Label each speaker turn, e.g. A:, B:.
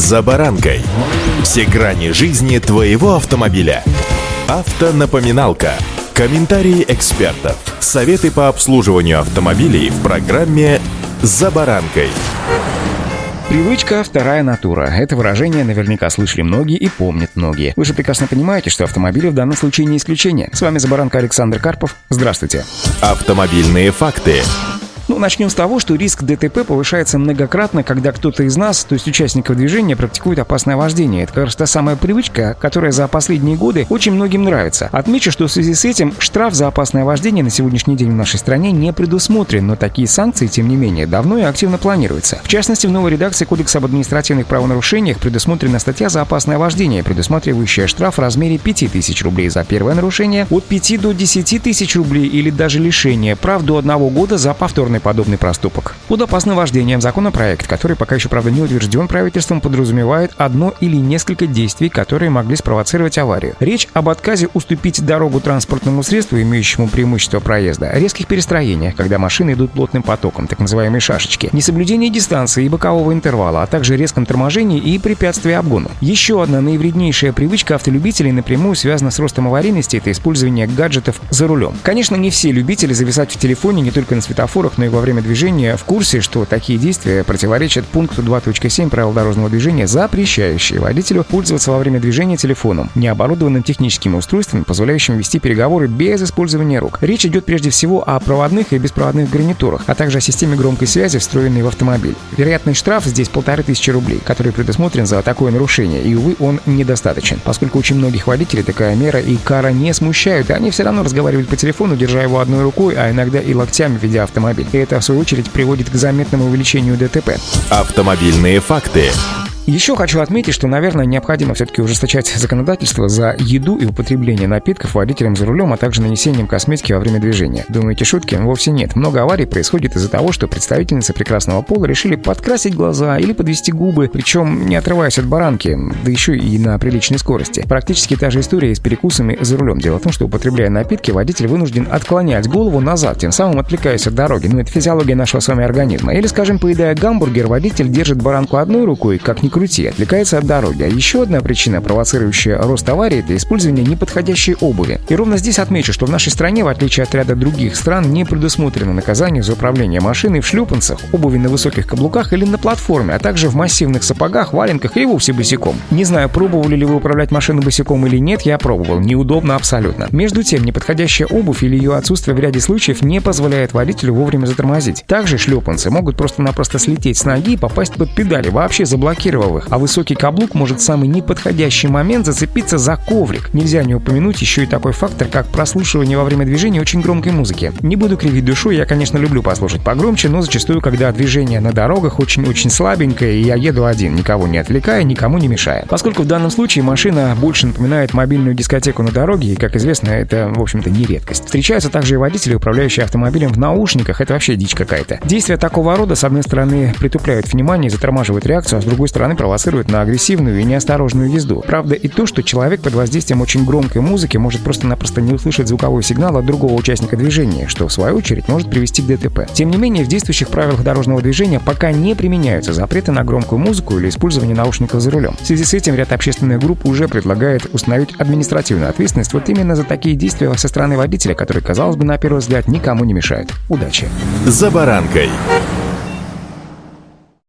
A: «За баранкой». Все грани жизни твоего автомобиля. Автонапоминалка. Комментарии экспертов. Советы по обслуживанию автомобилей в программе «За баранкой».
B: Привычка – вторая натура. Это выражение наверняка слышали многие и помнят многие. Вы же прекрасно понимаете, что автомобили в данном случае не исключение. С вами Забаранка Александр Карпов. Здравствуйте.
A: Автомобильные факты.
B: Ну, начнем с того, что риск ДТП повышается многократно, когда кто-то из нас, то есть участников движения, практикует опасное вождение. Это раз та самая привычка, которая за последние годы очень многим нравится. Отмечу, что в связи с этим штраф за опасное вождение на сегодняшний день в нашей стране не предусмотрен, но такие санкции, тем не менее, давно и активно планируются. В частности, в новой редакции Кодекса об административных правонарушениях предусмотрена статья за опасное вождение, предусматривающая штраф в размере 5000 рублей за первое нарушение, от 5 до 10 тысяч рублей или даже лишение прав до одного года за повторное подобный проступок. Под опасным вождением законопроект, который пока еще, правда, не утвержден правительством, подразумевает одно или несколько действий, которые могли спровоцировать аварию. Речь об отказе уступить дорогу транспортному средству, имеющему преимущество проезда, резких перестроениях, когда машины идут плотным потоком, так называемые шашечки, несоблюдение дистанции и бокового интервала, а также резком торможении и препятствии обгону. Еще одна наивреднейшая привычка автолюбителей напрямую связана с ростом аварийности – это использование гаджетов за рулем. Конечно, не все любители зависать в телефоне не только на светофорах, но и во время движения в курсе, что такие действия противоречат пункту 2.7 правил дорожного движения, запрещающие водителю пользоваться во время движения телефоном, необорудованным техническими устройствами, позволяющими вести переговоры без использования рук. Речь идет прежде всего о проводных и беспроводных гарнитурах, а также о системе громкой связи, встроенной в автомобиль. Вероятный штраф здесь полторы тысячи рублей, который предусмотрен за такое нарушение, и, увы, он недостаточен, поскольку очень многих водителей такая мера и кара не смущают, и они все равно разговаривают по телефону, держа его одной рукой, а иногда и локтями, ведя автомобиль. И это, в свою очередь, приводит к заметному увеличению ДТП.
A: Автомобильные факты.
B: Еще хочу отметить, что, наверное, необходимо все-таки ужесточать законодательство за еду и употребление напитков водителям за рулем, а также нанесением косметики во время движения. Думаете, шутки? Вовсе нет. Много аварий происходит из-за того, что представительницы прекрасного пола решили подкрасить глаза или подвести губы, причем не отрываясь от баранки, да еще и на приличной скорости. Практически та же история и с перекусами за рулем. Дело в том, что употребляя напитки, водитель вынужден отклонять голову назад, тем самым отвлекаясь от дороги. Ну, это физиология нашего с вами организма. Или, скажем, поедая гамбургер, водитель держит баранку одной рукой, как ни крути, отвлекается от дороги. А еще одна причина, провоцирующая рост аварий, это использование неподходящей обуви. И ровно здесь отмечу, что в нашей стране, в отличие от ряда других стран, не предусмотрено наказание за управление машиной в шлюпанцах, обуви на высоких каблуках или на платформе, а также в массивных сапогах, валенках и вовсе босиком. Не знаю, пробовали ли вы управлять машиной босиком или нет, я пробовал. Неудобно абсолютно. Между тем, неподходящая обувь или ее отсутствие в ряде случаев не позволяет водителю вовремя затормозить. Также шлепанцы могут просто-напросто слететь с ноги и попасть под педали, вообще заблокировав их, а высокий каблук может в самый неподходящий момент зацепиться за коврик. Нельзя не упомянуть еще и такой фактор, как прослушивание во время движения очень громкой музыки. Не буду кривить душу, я, конечно, люблю послушать погромче, но зачастую, когда движение на дорогах очень-очень слабенькое, и я еду один, никого не отвлекая, никому не мешая. Поскольку в данном случае машина больше напоминает мобильную дискотеку на дороге, и, как известно, это, в общем-то, не редкость. Встречаются также и водители, управляющие автомобилем в наушниках, это вообще дичь какая-то. Действия такого рода, с одной стороны, притупляют внимание, затормаживают реакцию, а с другой стороны, провоцируют провоцирует на агрессивную и неосторожную езду. Правда и то, что человек под воздействием очень громкой музыки может просто-напросто не услышать звуковой сигнал от другого участника движения, что в свою очередь может привести к ДТП. Тем не менее, в действующих правилах дорожного движения пока не применяются запреты на громкую музыку или использование наушников за рулем. В связи с этим ряд общественных групп уже предлагает установить административную ответственность вот именно за такие действия со стороны водителя, которые, казалось бы, на первый взгляд никому не мешают. Удачи!
A: За баранкой.